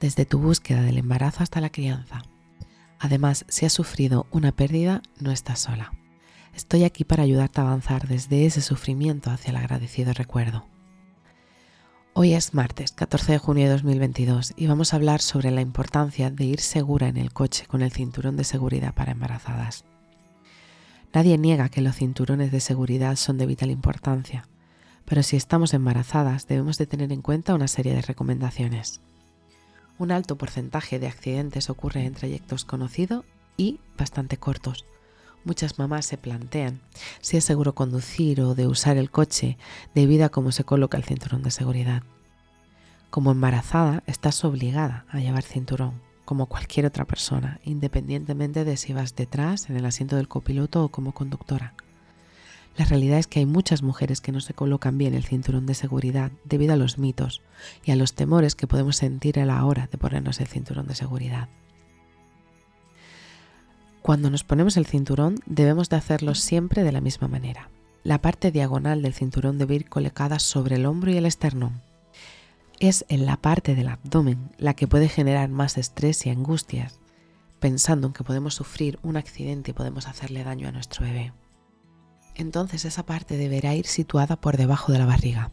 desde tu búsqueda del embarazo hasta la crianza. Además, si has sufrido una pérdida, no estás sola. Estoy aquí para ayudarte a avanzar desde ese sufrimiento hacia el agradecido recuerdo. Hoy es martes 14 de junio de 2022 y vamos a hablar sobre la importancia de ir segura en el coche con el cinturón de seguridad para embarazadas. Nadie niega que los cinturones de seguridad son de vital importancia, pero si estamos embarazadas debemos de tener en cuenta una serie de recomendaciones. Un alto porcentaje de accidentes ocurre en trayectos conocidos y bastante cortos. Muchas mamás se plantean si es seguro conducir o de usar el coche debido a cómo se coloca el cinturón de seguridad. Como embarazada estás obligada a llevar cinturón, como cualquier otra persona, independientemente de si vas detrás, en el asiento del copiloto o como conductora. La realidad es que hay muchas mujeres que no se colocan bien el cinturón de seguridad debido a los mitos y a los temores que podemos sentir a la hora de ponernos el cinturón de seguridad. Cuando nos ponemos el cinturón debemos de hacerlo siempre de la misma manera. La parte diagonal del cinturón debe ir colocada sobre el hombro y el esternón. Es en la parte del abdomen la que puede generar más estrés y angustias, pensando en que podemos sufrir un accidente y podemos hacerle daño a nuestro bebé entonces esa parte deberá ir situada por debajo de la barriga,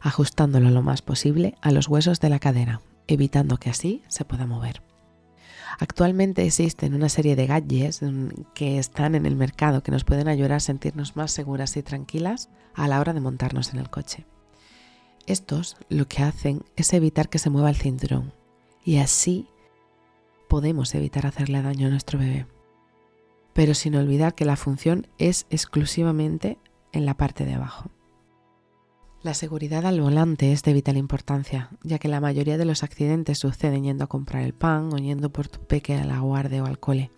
ajustándolo lo más posible a los huesos de la cadera, evitando que así se pueda mover. Actualmente existen una serie de gadgets mm, que están en el mercado que nos pueden ayudar a sentirnos más seguras y tranquilas a la hora de montarnos en el coche. Estos lo que hacen es evitar que se mueva el cinturón y así podemos evitar hacerle daño a nuestro bebé pero sin olvidar que la función es exclusivamente en la parte de abajo. La seguridad al volante es de vital importancia, ya que la mayoría de los accidentes suceden yendo a comprar el pan o yendo por tu peque a la guardia o al cole.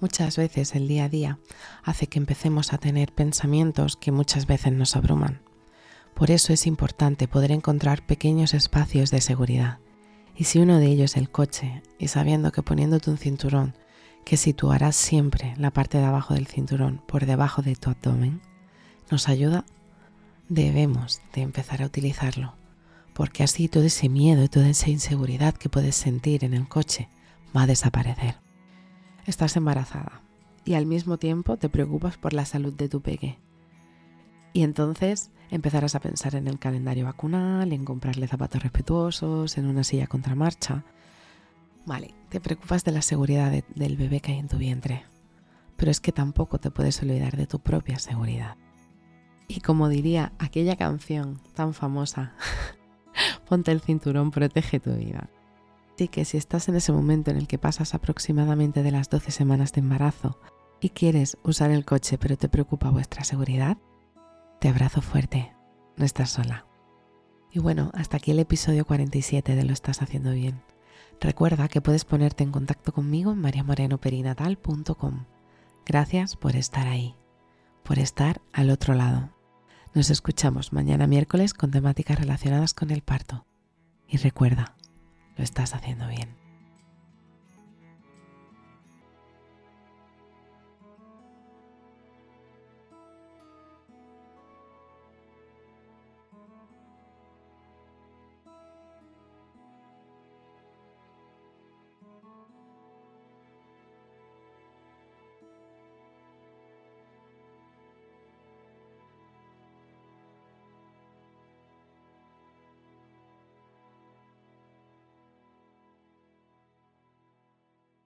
Muchas veces el día a día hace que empecemos a tener pensamientos que muchas veces nos abruman. Por eso es importante poder encontrar pequeños espacios de seguridad. Y si uno de ellos es el coche, y sabiendo que poniéndote un cinturón que situarás siempre la parte de abajo del cinturón por debajo de tu abdomen, nos ayuda, debemos de empezar a utilizarlo, porque así todo ese miedo y toda esa inseguridad que puedes sentir en el coche va a desaparecer. Estás embarazada y al mismo tiempo te preocupas por la salud de tu peque. Y entonces empezarás a pensar en el calendario vacunal, en comprarle zapatos respetuosos, en una silla contramarcha, Vale, te preocupas de la seguridad del bebé que hay en tu vientre, pero es que tampoco te puedes olvidar de tu propia seguridad. Y como diría aquella canción tan famosa, ponte el cinturón, protege tu vida. Así que si estás en ese momento en el que pasas aproximadamente de las 12 semanas de embarazo y quieres usar el coche pero te preocupa vuestra seguridad, te abrazo fuerte, no estás sola. Y bueno, hasta aquí el episodio 47 de Lo estás haciendo bien. Recuerda que puedes ponerte en contacto conmigo en mariamorenoperinatal.com. Gracias por estar ahí, por estar al otro lado. Nos escuchamos mañana miércoles con temáticas relacionadas con el parto. Y recuerda, lo estás haciendo bien.